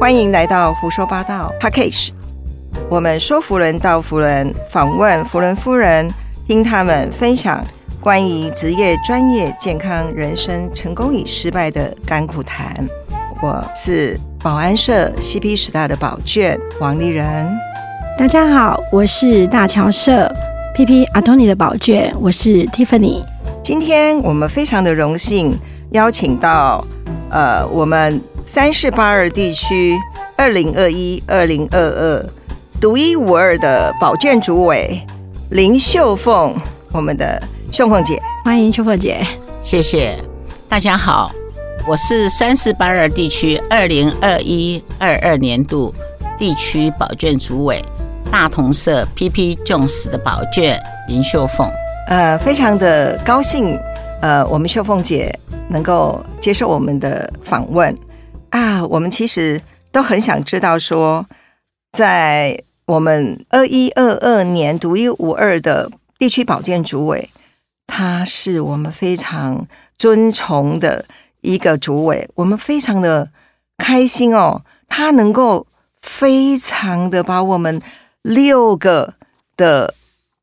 欢迎来到胡说八道 p a c k a g e 我们说服人到服人，访问福伦夫人，听他们分享关于职业、专业、健康、人生成功与失败的甘苦谈。我是保安社 CP 时代的宝卷王丽人。大家好，我是大乔社 PP 阿托尼的宝卷，我是 Tiffany。今天我们非常的荣幸邀请到呃我们三四八二地区二零二一二零二二独一无二的保卷主委林秀凤，我们的秀凤姐，欢迎秀凤姐，谢谢。大家好，我是三四八二地区二零二一二二年度地区保健主委大同社 PP Jones 的保健林秀凤。呃，非常的高兴，呃，我们秀凤姐能够接受我们的访问啊。我们其实都很想知道，说在我们二一二二年独一无二的地区保健主委，他是我们非常尊崇的一个主委，我们非常的开心哦，他能够非常的把我们六个的。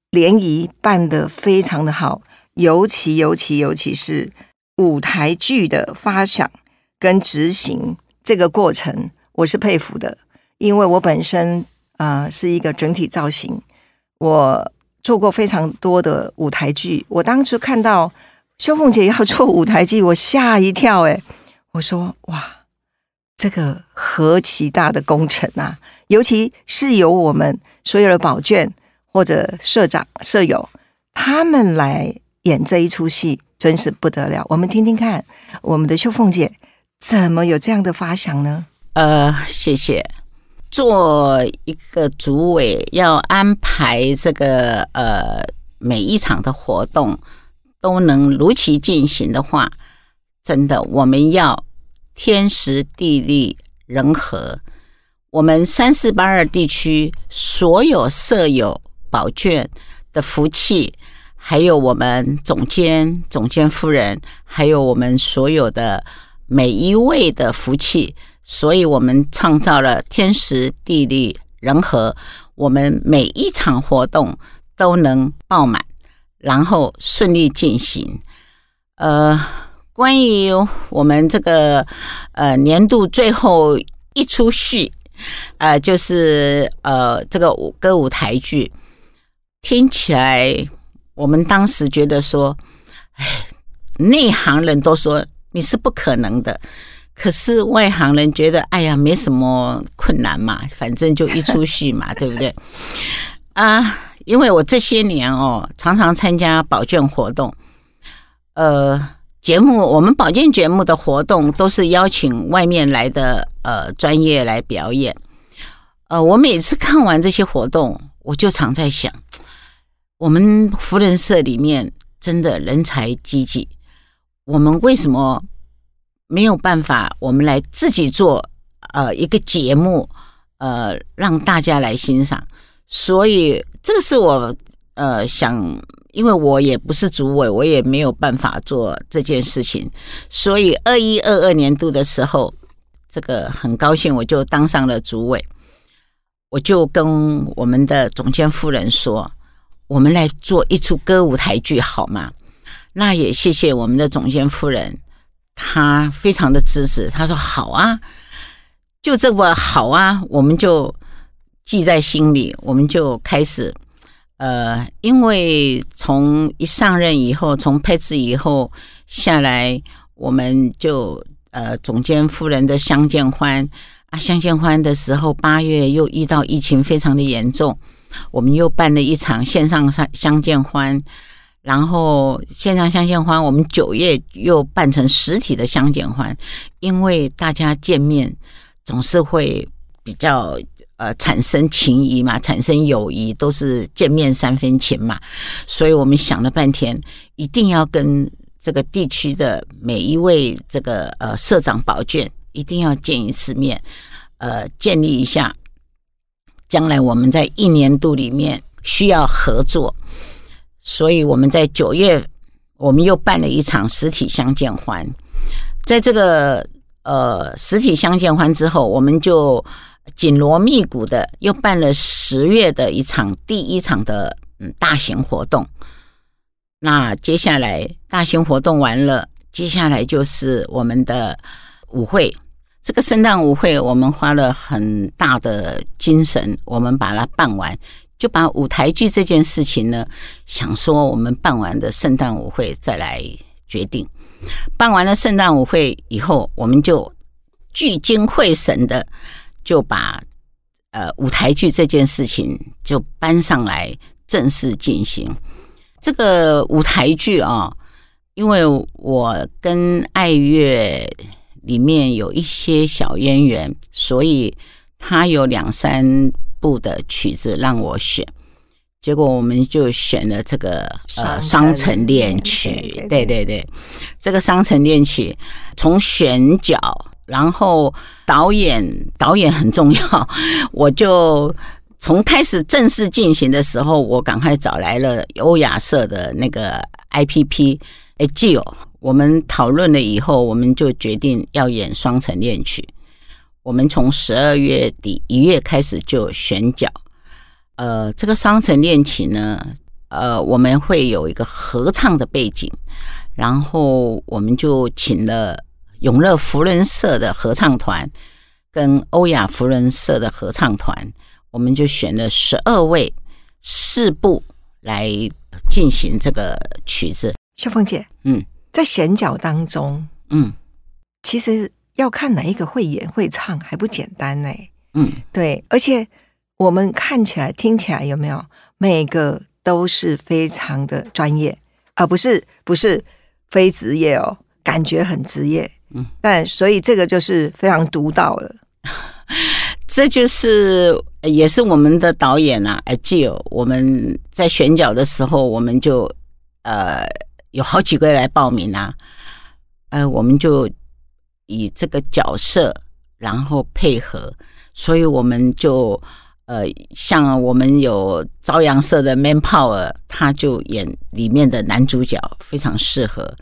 联谊办得非常的好，尤其尤其尤其是舞台剧的发想跟执行这个过程，我是佩服的，因为我本身啊是一个整体造型，我做过非常多的舞台剧。我当初看到修凤姐要 做舞台剧，我吓一跳，哎，我说哇，这个何其大的工程啊！尤其是由我们所有的宝卷。或者社长、舍友，他们来演这一出戏，真是不得了。我们听听看，我们的秀凤姐怎么有这样的发想呢？呃，谢谢。做一个组委，要安排这个呃每一场的活动都能如期进行的话，真的我们要天时地利人和。我们三四八二地区所有舍友。宝卷的福气，还有我们总监、总监夫人，还有我们所有的每一位的福气，所以我们创造了天时地利人和，我们每一场活动都能爆满，然后顺利进行。呃，关于我们这个呃年度最后一出戏，呃，就是呃这个舞歌舞台剧。听起来，我们当时觉得说，哎，内行人都说你是不可能的，可是外行人觉得，哎呀，没什么困难嘛，反正就一出戏嘛，对不对？啊，因为我这些年哦，常常参加保健活动，呃，节目我们保健节目的活动都是邀请外面来的呃专业来表演，呃，我每次看完这些活动，我就常在想。我们福人社里面真的人才济济，我们为什么没有办法？我们来自己做呃一个节目，呃让大家来欣赏。所以这个是我呃想，因为我也不是主委，我也没有办法做这件事情。所以二一二二年度的时候，这个很高兴我就当上了主委，我就跟我们的总监夫人说。我们来做一出歌舞台剧好吗？那也谢谢我们的总监夫人，她非常的支持。她说好啊，就这么好啊，我们就记在心里。我们就开始，呃，因为从一上任以后，从配置以后下来，我们就呃，总监夫人的相见欢啊，相见欢的时候，八月又遇到疫情，非常的严重。我们又办了一场线上相相见欢，然后线上相见欢，我们九月又办成实体的相见欢，因为大家见面总是会比较呃产生情谊嘛，产生友谊，都是见面三分情嘛，所以我们想了半天，一定要跟这个地区的每一位这个呃社长保卷一定要见一次面，呃，建立一下。将来我们在一年度里面需要合作，所以我们在九月我们又办了一场实体相见欢。在这个呃实体相见欢之后，我们就紧锣密鼓的又办了十月的一场第一场的嗯大型活动。那接下来大型活动完了，接下来就是我们的舞会。这个圣诞舞会，我们花了很大的精神，我们把它办完，就把舞台剧这件事情呢，想说我们办完的圣诞舞会再来决定。办完了圣诞舞会以后，我们就聚精会神的就把呃舞台剧这件事情就搬上来正式进行。这个舞台剧啊，因为我跟爱乐。里面有一些小渊源，所以他有两三部的曲子让我选，结果我们就选了这个呃《双城恋曲》。对对对，这个《双城恋曲》从选角，然后导演导演很重要，我就从开始正式进行的时候，我赶快找来了欧亚社的那个 I P P 哎 j i 我们讨论了以后，我们就决定要演《双城恋曲》。我们从十二月底一月开始就选角。呃，这个《双城恋情》呢，呃，我们会有一个合唱的背景，然后我们就请了永乐福伦社的合唱团跟欧亚福人社的合唱团，我们就选了十二位四部来进行这个曲子。秀凤姐，嗯。在选角当中，嗯，其实要看哪一个会演会唱还不简单呢，嗯，对，而且我们看起来听起来有没有每个都是非常的专业，而不是不是非职业哦，感觉很职业，嗯，但所以这个就是非常独到了，这就是也是我们的导演啊，哎，既有我们在选角的时候，我们就呃。有好几个来报名啊，呃，我们就以这个角色，然后配合，所以我们就呃，像我们有朝阳社的 Manpower，他就演里面的男主角，非常适合。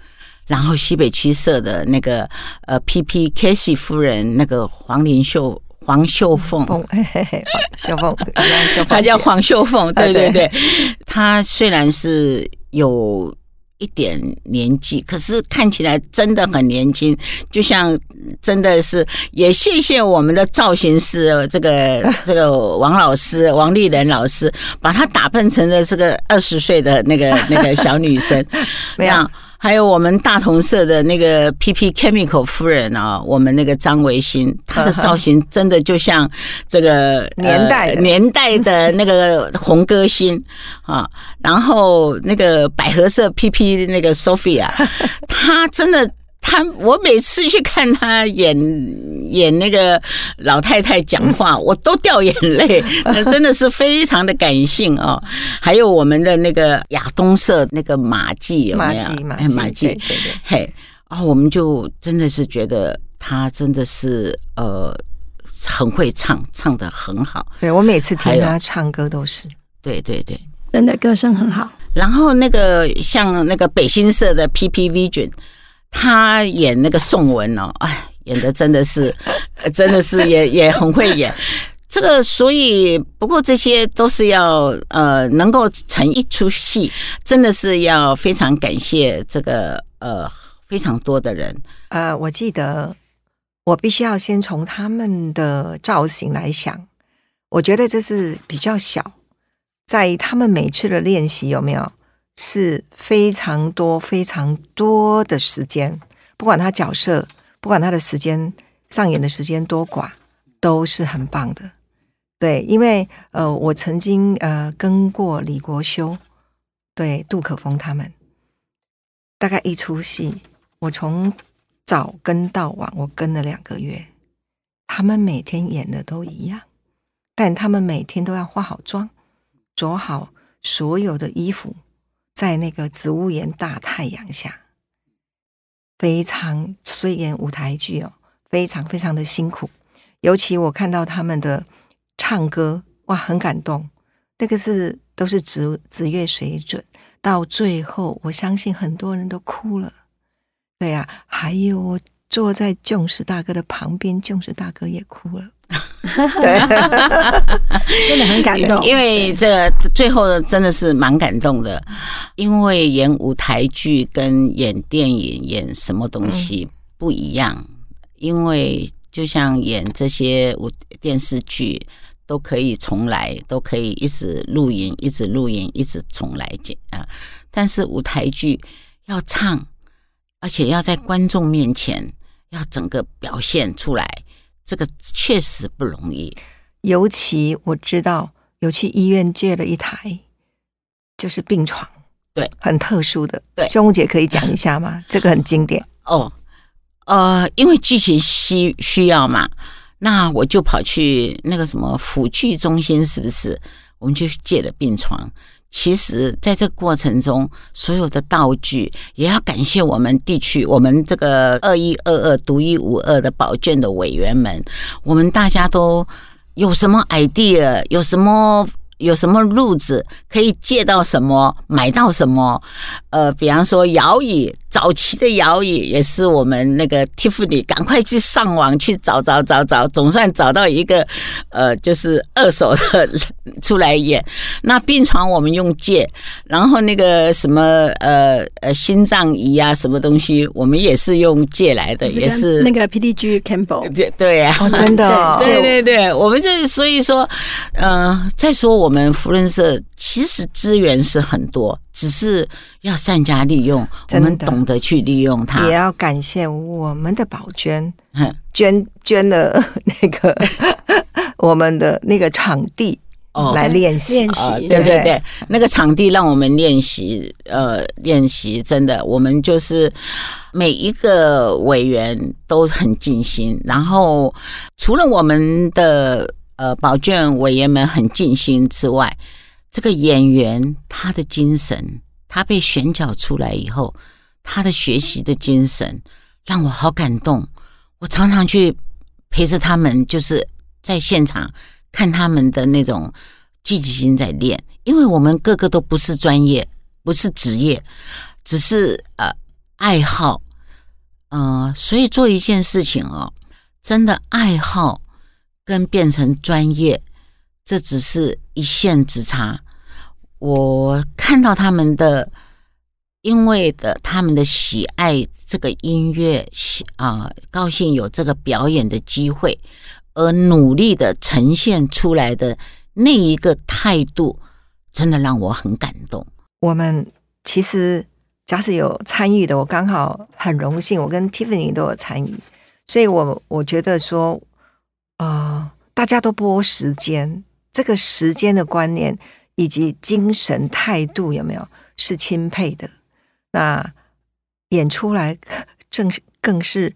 然后西北区社的那个呃 PP Casey 夫人，那个黄林秀黄秀凤，秀凤，她叫黄秀凤，对对对，他虽然是有。一点年纪，可是看起来真的很年轻，就像真的是。也谢谢我们的造型师，这个 这个王老师王丽人老师，把她打扮成了这个二十岁的那个那个小女生，没有。还有我们大同社的那个 PP Chemical 夫人啊，我们那个张维新，她的造型真的就像这个 年代年代的那个红歌星啊。然后那个百合社 PP 那个 Sophia，她真的。他我每次去看他演演那个老太太讲话，我都掉眼泪，真的是非常的感性哦。还有我们的那个亚东社那个马季有没有？马季，马季，对对嘿，啊，我们就真的是觉得他真的是呃很会唱，唱的很好。对我每次听他唱歌都是，对对对，真的歌声很好。然后那个像那个北新社的 PPV 卷。他演那个宋文哦，哎，演的真的是，真的是也也很会演。这个，所以不过这些都是要呃，能够成一出戏，真的是要非常感谢这个呃非常多的人。呃，我记得我必须要先从他们的造型来想，我觉得这是比较小，在他们每次的练习有没有？是非常多、非常多的时间，不管他角色，不管他的时间上演的时间多寡，都是很棒的。对，因为呃，我曾经呃跟过李国修，对杜可风他们，大概一出戏，我从早跟到晚，我跟了两个月，他们每天演的都一样，但他们每天都要化好妆，着好所有的衣服。在那个植物园大太阳下，非常虽然舞台剧哦，非常非常的辛苦。尤其我看到他们的唱歌，哇，很感动。那个是都是职职业水准，到最后我相信很多人都哭了。对呀，还有坐在囧石大哥的旁边，囧石大哥也哭了。对，真的很感动。因为这个最后真的是蛮感动的，因为演舞台剧跟演电影演什么东西不一样，因为就像演这些舞电视剧都可以重来，都可以一直录影，一直录影，一直重来剪啊。但是舞台剧要唱，而且要在观众面前要整个表现出来。这个确实不容易，尤其我知道有去医院借了一台，就是病床，对，很特殊的。对，胸姐可以讲一下吗？这个很经典哦。呃，因为剧情需需要嘛，那我就跑去那个什么辅具中心，是不是？我们就借了病床。其实，在这个过程中，所有的道具也要感谢我们地区、我们这个二一二二独一无二的宝卷的委员们，我们大家都有什么 idea，有什么。有什么路子可以借到什么，买到什么？呃，比方说摇椅，早期的摇椅也是我们那个 Tiffany 赶快去上网去找找找找，总算找到一个呃，就是二手的出来演。那病床我们用借，然后那个什么呃呃心脏仪啊，什么东西我们也是用借来的，也是那个 PDG Campbell。对对呀，真的，对对对，我们就是所以说，嗯，再说我。我们福伦社其实资源是很多，只是要善加利用。我们懂得去利用它，也要感谢我们的宝娟，捐捐了 那个 我们的那个场地来练习练习。对对对，那个场地让我们练习，呃，练习真的，我们就是每一个委员都很尽心。然后除了我们的。呃，宝卷委员们很尽心之外，这个演员他的精神，他被选角出来以后，他的学习的精神让我好感动。我常常去陪着他们，就是在现场看他们的那种积极性在练，因为我们个个都不是专业，不是职业，只是呃爱好，嗯，所以做一件事情哦，真的爱好。跟变成专业，这只是一线之差。我看到他们的，因为的他们的喜爱这个音乐，喜啊高兴有这个表演的机会，而努力的呈现出来的那一个态度，真的让我很感动。我们其实假使有参与的，我刚好很荣幸，我跟 Tiffany 都有参与，所以我我觉得说。啊，大家都播时间，这个时间的观念以及精神态度有没有是钦佩的？那演出来正是更是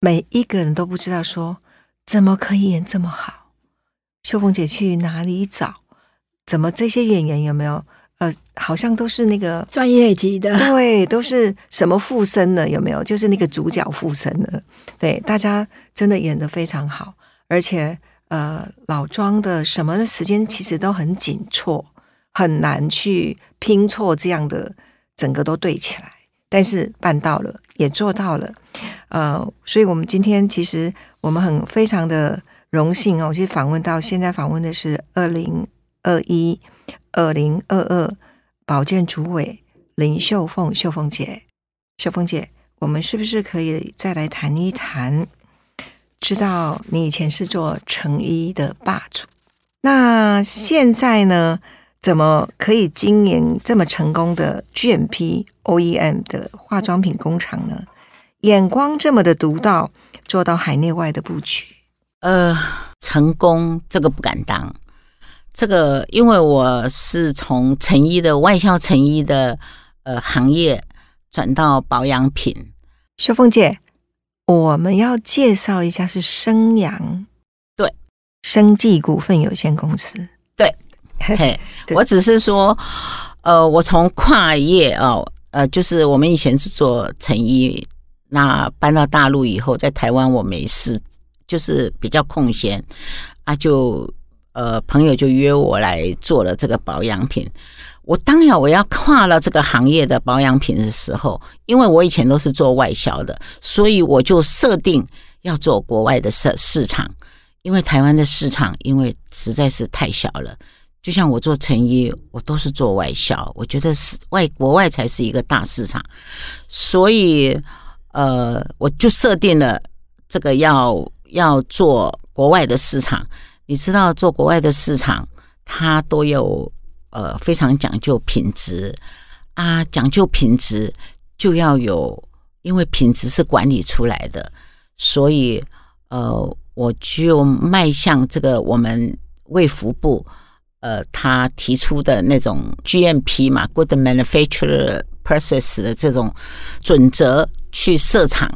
每一个人都不知道说怎么可以演这么好。秀凤姐去哪里找？怎么这些演员有没有？呃，好像都是那个专业级的，对，都是什么附身的有没有？就是那个主角附身的，对，大家真的演的非常好。而且，呃，老庄的什么的时间其实都很紧凑，很难去拼错这样的整个都对起来。但是办到了，也做到了，呃，所以我们今天其实我们很非常的荣幸哦。其实访问到现在访问的是二零二一、二零二二保健主委林秀凤，秀凤姐，秀凤姐，我们是不是可以再来谈一谈？知道你以前是做成衣的霸主，那现在呢？怎么可以经营这么成功的 GMP OEM 的化妆品工厂呢？眼光这么的独到，做到海内外的布局。呃，成功这个不敢当，这个因为我是从成衣的外销成衣的呃行业转到保养品。秀凤姐。我们要介绍一下是生阳，对，生技股份有限公司，对，嘿，我只是说，呃，我从跨业哦，呃，就是我们以前是做成衣，那搬到大陆以后，在台湾我没事，就是比较空闲啊，就呃，朋友就约我来做了这个保养品，我当然我要跨了这个行业的保养品的时候，因为我以前都是做外销的，所以我就设定要做国外的市市场，因为台湾的市场因为实在是太小了。就像我做成衣，我都是做外销，我觉得是外国外才是一个大市场，所以呃，我就设定了这个要要做国外的市场。你知道，做国外的市场，它都有呃非常讲究品质啊，讲究品质就要有，因为品质是管理出来的，所以呃，我就迈向这个我们卫福部。呃，他提出的那种 GMP 嘛，Good Manufacturer Process 的这种准则去设厂，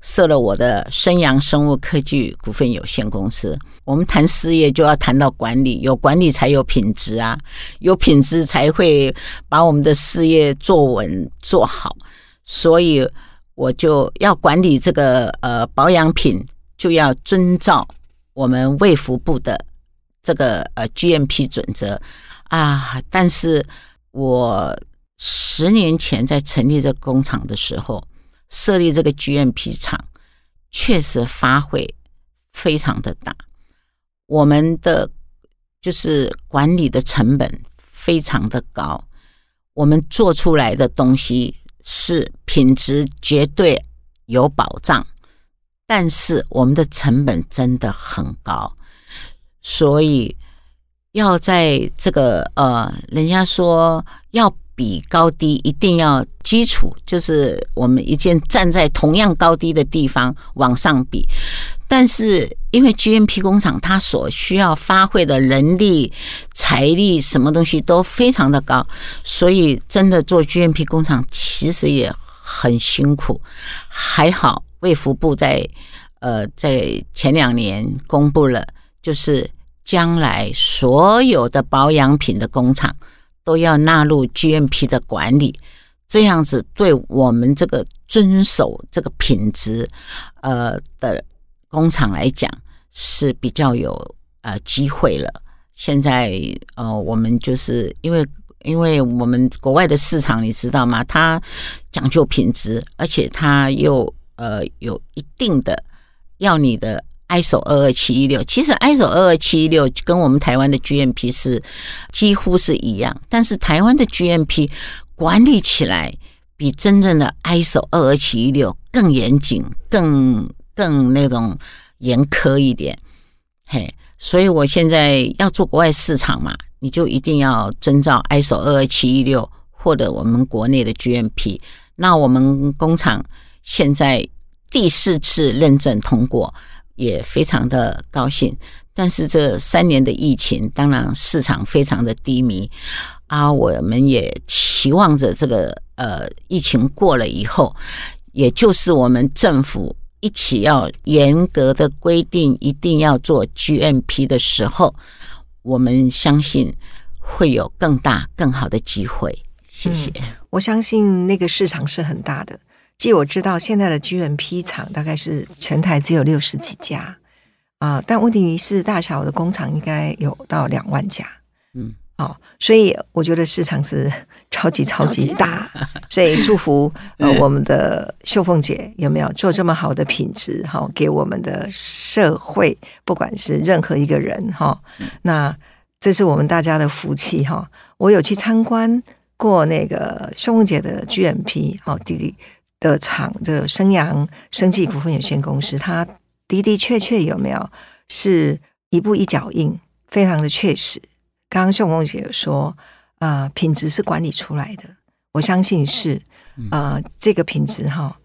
设了我的生阳生物科技股份有限公司。我们谈事业就要谈到管理，有管理才有品质啊，有品质才会把我们的事业做稳做好。所以我就要管理这个呃保养品，就要遵照我们卫福部的。这个呃 GMP 准则啊，但是我十年前在成立这工厂的时候，设立这个 GMP 厂，确实发挥非常的大。我们的就是管理的成本非常的高，我们做出来的东西是品质绝对有保障，但是我们的成本真的很高。所以要在这个呃，人家说要比高低，一定要基础，就是我们一件站在同样高低的地方往上比。但是因为 GMP 工厂它所需要发挥的人力、财力，什么东西都非常的高，所以真的做 GMP 工厂其实也很辛苦。还好卫福部在呃在前两年公布了。就是将来所有的保养品的工厂都要纳入 GMP 的管理，这样子对我们这个遵守这个品质呃的工厂来讲是比较有呃机会了。现在呃，我们就是因为因为我们国外的市场你知道吗？它讲究品质，而且它又呃有一定的要你的。ISO 二二七一六，其实 ISO 二二七一六跟我们台湾的 GMP 是几乎是一样，但是台湾的 GMP 管理起来比真正的 ISO 二二七一六更严谨、更更那种严苛一点。嘿，所以我现在要做国外市场嘛，你就一定要遵照 ISO 二二七一六或者我们国内的 GMP。那我们工厂现在第四次认证通过。也非常的高兴，但是这三年的疫情，当然市场非常的低迷啊。我们也期望着这个呃疫情过了以后，也就是我们政府一起要严格的规定，一定要做 GMP 的时候，我们相信会有更大更好的机会。谢谢。我相信那个市场是很大的。据我知道，现在的 GMP 厂大概是全台只有六十几家啊，但问题是大小的工厂应该有到两万家，嗯，哦，所以我觉得市场是超级超级大，所以祝福 呃我们的秀凤姐有没有做这么好的品质哈，给我们的社会，不管是任何一个人哈，那这是我们大家的福气哈。我有去参观过那个秀凤姐的 GMP，好弟弟。的厂，这个生阳生技股份有限公司，它的的确确有没有是一步一脚印，非常的确实。刚刚秀凤姐说，啊，品质是管理出来的，我相信是，啊，这个品质哈，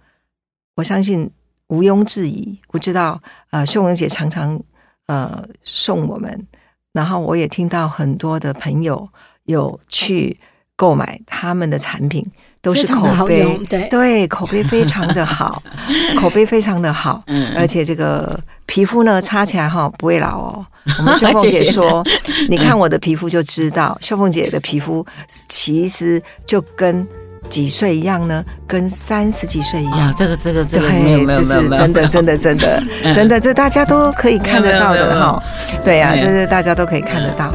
我相信毋庸置疑。我知道，呃，秀凤姐常常呃送我们，然后我也听到很多的朋友有去购买他们的产品。都是口碑，对。对，口碑非常的好，口碑非常的好，嗯，而且这个皮肤呢，擦起来哈不会老哦。我们秀凤姐说，你看我的皮肤就知道，秀凤姐的皮肤其实就跟几岁一样呢，跟三十几岁一样。这个这个这个没有没有没有，真的真的真的真的，这大家都可以看得到的哈。对呀，这是大家都可以看得到。